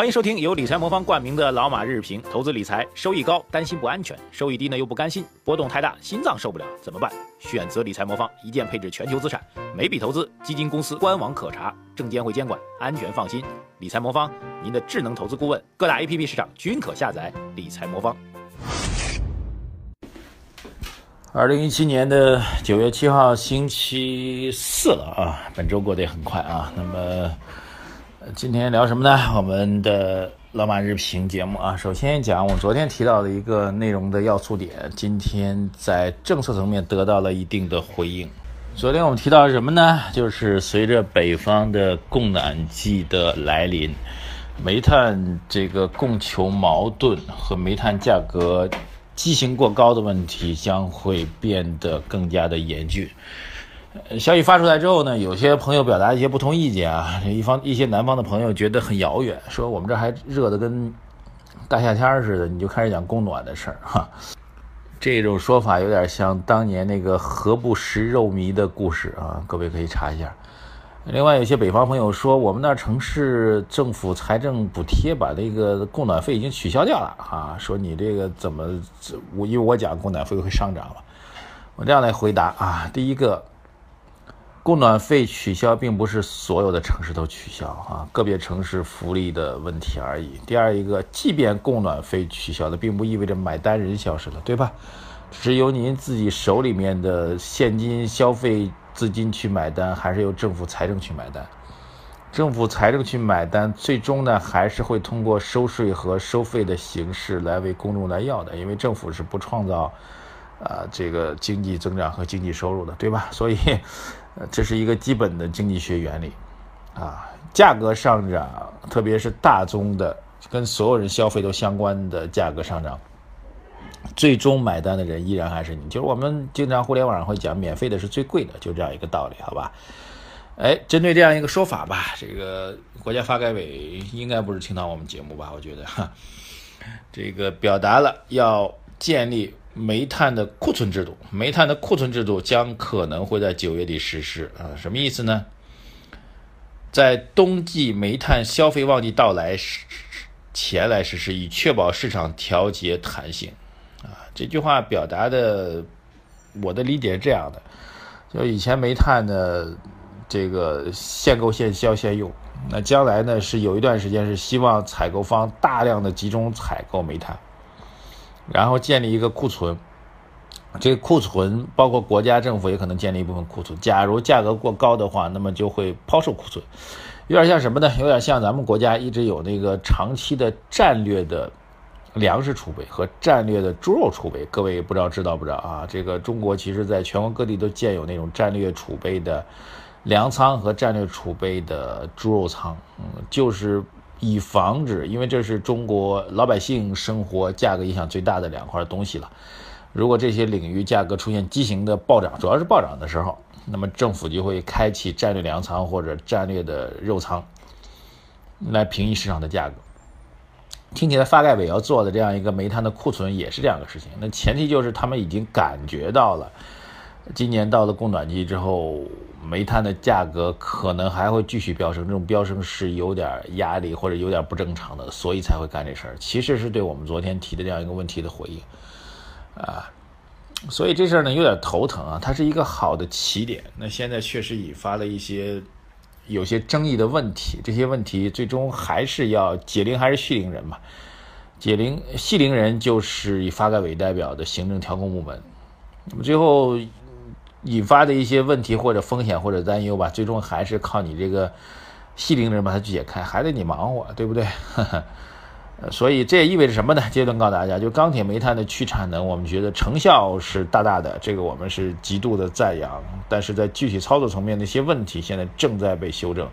欢迎收听由理财魔方冠名的老马日评。投资理财收益高，担心不安全；收益低呢又不甘心，波动太大，心脏受不了，怎么办？选择理财魔方，一键配置全球资产，每笔投资基金公司官网可查，证监会监管，安全放心。理财魔方，您的智能投资顾问，各大 APP 市场均可下载。理财魔方。二零一七年的九月七号，星期四了啊，本周过得也很快啊。那么。今天聊什么呢？我们的老马日评节目啊，首先讲我昨天提到的一个内容的要素点，今天在政策层面得到了一定的回应。昨天我们提到什么呢？就是随着北方的供暖季的来临，煤炭这个供求矛盾和煤炭价格畸形过高的问题将会变得更加的严峻。消息发出来之后呢，有些朋友表达一些不同意见啊。一方一些南方的朋友觉得很遥远，说我们这还热的跟大夏天似的，你就开始讲供暖的事儿哈。这种说法有点像当年那个何不食肉糜的故事啊，各位可以查一下。另外，有些北方朋友说，我们那城市政府财政补贴把那个供暖费已经取消掉了啊，说你这个怎么我因为我讲供暖费会上涨了，我这样来回答啊，第一个。供暖费取消，并不是所有的城市都取消啊，个别城市福利的问题而已。第二一个，即便供暖费取消了，并不意味着买单人消失了，对吧？是由您自己手里面的现金消费资金去买单，还是由政府财政去买单？政府财政去买单，最终呢，还是会通过收税和收费的形式来为公众来要的，因为政府是不创造，啊，这个经济增长和经济收入的，对吧？所以。这是一个基本的经济学原理，啊，价格上涨，特别是大宗的，跟所有人消费都相关的价格上涨，最终买单的人依然还是你。就是我们经常互联网上会讲，免费的是最贵的，就这样一个道理，好吧？哎，针对这样一个说法吧，这个国家发改委应该不是听到我们节目吧？我觉得，哈，这个表达了要建立。煤炭的库存制度，煤炭的库存制度将可能会在九月底实施啊？什么意思呢？在冬季煤炭消费旺季到来前来实施，以确保市场调节弹性啊。这句话表达的，我的理解是这样的：就以前煤炭的这个限购限销限用，那将来呢是有一段时间是希望采购方大量的集中采购煤炭。然后建立一个库存，这个库存包括国家政府也可能建立一部分库存。假如价格过高的话，那么就会抛售库存，有点像什么呢？有点像咱们国家一直有那个长期的战略的粮食储备和战略的猪肉储备。各位不知道知道不知道啊？这个中国其实在全国各地都建有那种战略储备的粮仓和战略储备的猪肉仓，嗯，就是。以防止，因为这是中国老百姓生活价格影响最大的两块东西了。如果这些领域价格出现畸形的暴涨，主要是暴涨的时候，那么政府就会开启战略粮仓或者战略的肉仓，来平抑市场的价格。听起来发改委要做的这样一个煤炭的库存也是这样的事情，那前提就是他们已经感觉到了，今年到了供暖季之后。煤炭的价格可能还会继续飙升，这种飙升是有点压力或者有点不正常的，所以才会干这事儿。其实是对我们昨天提的这样一个问题的回应，啊，所以这事儿呢有点头疼啊。它是一个好的起点，那现在确实引发了一些有些争议的问题，这些问题最终还是要解铃还是系铃人嘛？解铃系铃人就是以发改委代表的行政调控部门，那么最后。引发的一些问题或者风险或者担忧吧，最终还是靠你这个细灵人把它解开，还得你忙活，对不对？所以这也意味着什么呢？阶段告诉大家，就钢铁、煤炭的去产能，我们觉得成效是大大的，这个我们是极度的赞扬。但是在具体操作层面的一些问题，现在正在被修正。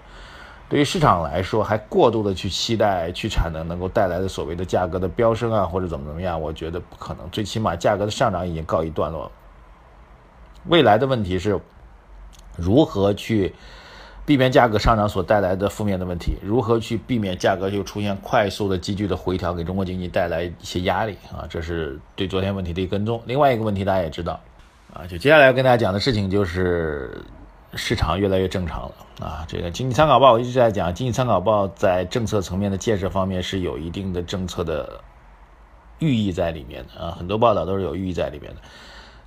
对于市场来说，还过度的去期待去产能能够带来的所谓的价格的飙升啊，或者怎么怎么样，我觉得不可能。最起码价格的上涨已经告一段落。未来的问题是，如何去避免价格上涨所带来的负面的问题？如何去避免价格就出现快速的急剧的回调，给中国经济带来一些压力啊？这是对昨天问题的一跟踪。另外一个问题大家也知道啊，就接下来要跟大家讲的事情就是，市场越来越正常了啊。这个经济参考报我一直在讲，经济参考报在政策层面的建设方面是有一定的政策的寓意在里面的啊，很多报道都是有寓意在里面的。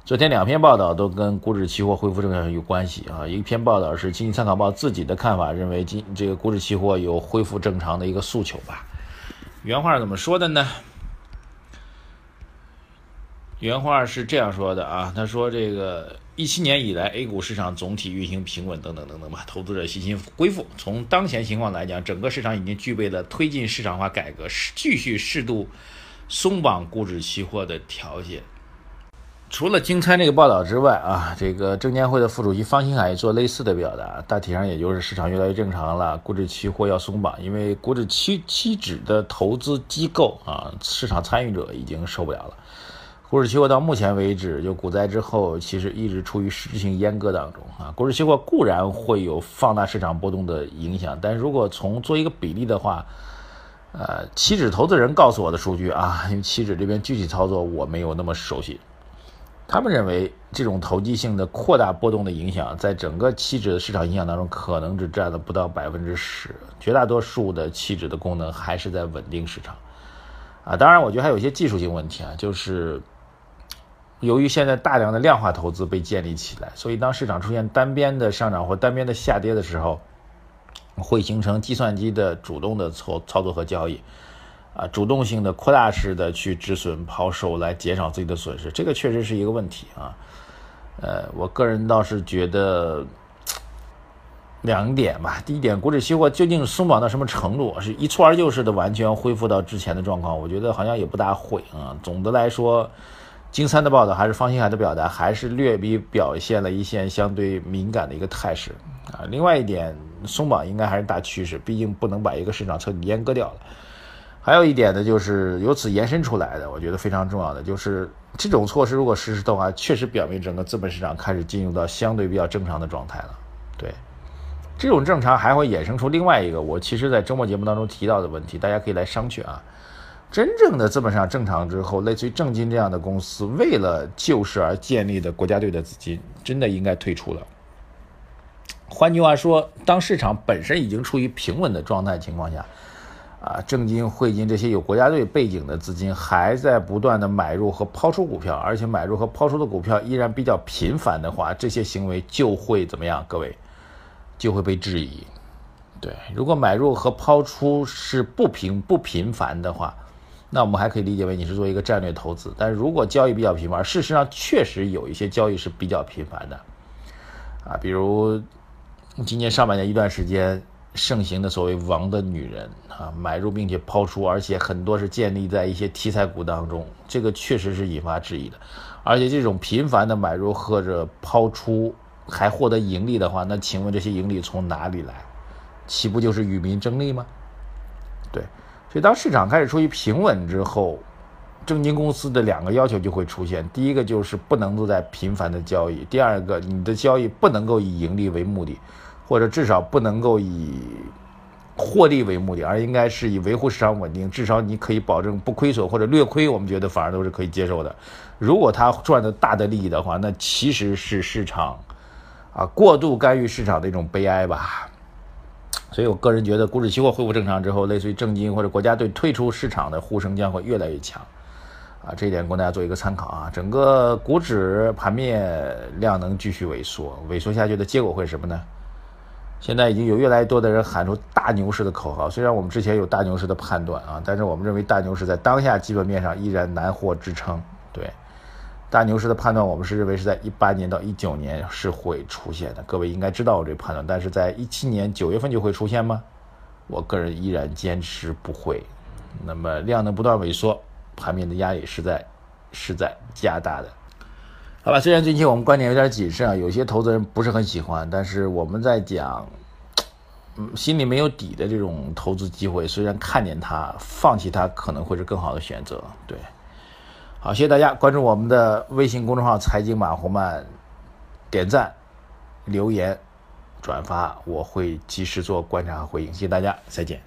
昨天两篇报道都跟股指期货恢复正常有关系啊。一篇报道是经济参考报自己的看法，认为今这个股指期货有恢复正常的一个诉求吧。原话怎么说的呢？原话是这样说的啊，他说这个一七年以来，A 股市场总体运行平稳，等等等等吧，投资者信心恢复。从当前情况来讲，整个市场已经具备了推进市场化改革、继续适度松绑股指期货的条件。除了金参这个报道之外啊，这个证监会的副主席方星海也做类似的表达，大体上也就是市场越来越正常了，股指期货要松绑，因为股指期期指的投资机构啊，市场参与者已经受不了了。股指期货到目前为止，就股灾之后，其实一直处于实质性阉割当中啊。股指期货固然会有放大市场波动的影响，但如果从做一个比例的话，呃，期指投资人告诉我的数据啊，因为期指这边具体操作我没有那么熟悉，他们认为这种投机性的扩大波动的影响，在整个期指的市场影响当中，可能只占了不到百分之十，绝大多数的期指的功能还是在稳定市场啊。当然，我觉得还有一些技术性问题啊，就是。由于现在大量的量化投资被建立起来，所以当市场出现单边的上涨或单边的下跌的时候，会形成计算机的主动的操操作和交易，啊，主动性的扩大式的去止损抛售来减少自己的损失，这个确实是一个问题啊。呃，我个人倒是觉得两点吧，第一点，股指期货究竟松绑到什么程度，是一蹴而就式的完全恢复到之前的状况，我觉得好像也不大会啊。总的来说。金三的报道还是方星海的表达，还是略比表现了一线相对敏感的一个态势啊。另外一点，松绑应该还是大趋势，毕竟不能把一个市场彻底阉割掉了。还有一点呢，就是由此延伸出来的，我觉得非常重要的就是这种措施如果实施的话，确实表明整个资本市场开始进入到相对比较正常的状态了。对，这种正常还会衍生出另外一个我其实在周末节目当中提到的问题，大家可以来商榷啊。真正的资本市场正常之后，类似于正金这样的公司，为了救市而建立的国家队的资金，真的应该退出了。换句话说，当市场本身已经处于平稳的状态情况下，啊，正金、汇金这些有国家队背景的资金还在不断的买入和抛出股票，而且买入和抛出的股票依然比较频繁的话，这些行为就会怎么样？各位就会被质疑。对，如果买入和抛出是不频不频繁的话。那我们还可以理解为你是做一个战略投资，但如果交易比较频繁，事实上确实有一些交易是比较频繁的，啊，比如今年上半年一段时间盛行的所谓“王的女人”啊，买入并且抛出，而且很多是建立在一些题材股当中，这个确实是引发质疑的。而且这种频繁的买入或者抛出还获得盈利的话，那请问这些盈利从哪里来？岂不就是与民争利吗？对。所以，当市场开始处于平稳之后，证金公司的两个要求就会出现：第一个就是不能够在频繁的交易；第二个，你的交易不能够以盈利为目的，或者至少不能够以获利为目的，而应该是以维护市场稳定。至少你可以保证不亏损或者略亏，我们觉得反而都是可以接受的。如果他赚的大的利益的话，那其实是市场啊过度干预市场的一种悲哀吧。所以我个人觉得，股指期货恢复正常之后，类似于正金或者国家队退出市场的呼声将会越来越强，啊，这一点供大家做一个参考啊。整个股指盘面量能继续萎缩，萎缩下去的结果会是什么呢？现在已经有越来越多的人喊出大牛市的口号，虽然我们之前有大牛市的判断啊，但是我们认为大牛市在当下基本面上依然难获支撑，对。大牛市的判断，我们是认为是在一八年到一九年是会出现的。各位应该知道我这判断，但是在一七年九月份就会出现吗？我个人依然坚持不会。那么量能不断萎缩，盘面的压力是在是在加大的。好吧，虽然最近我们观点有点谨慎啊，有些投资人不是很喜欢，但是我们在讲，嗯，心里没有底的这种投资机会，虽然看见它，放弃它可能会是更好的选择。对。好，谢谢大家关注我们的微信公众号“财经马红漫”，点赞、留言、转发，我会及时做观察和回应。谢谢大家，再见。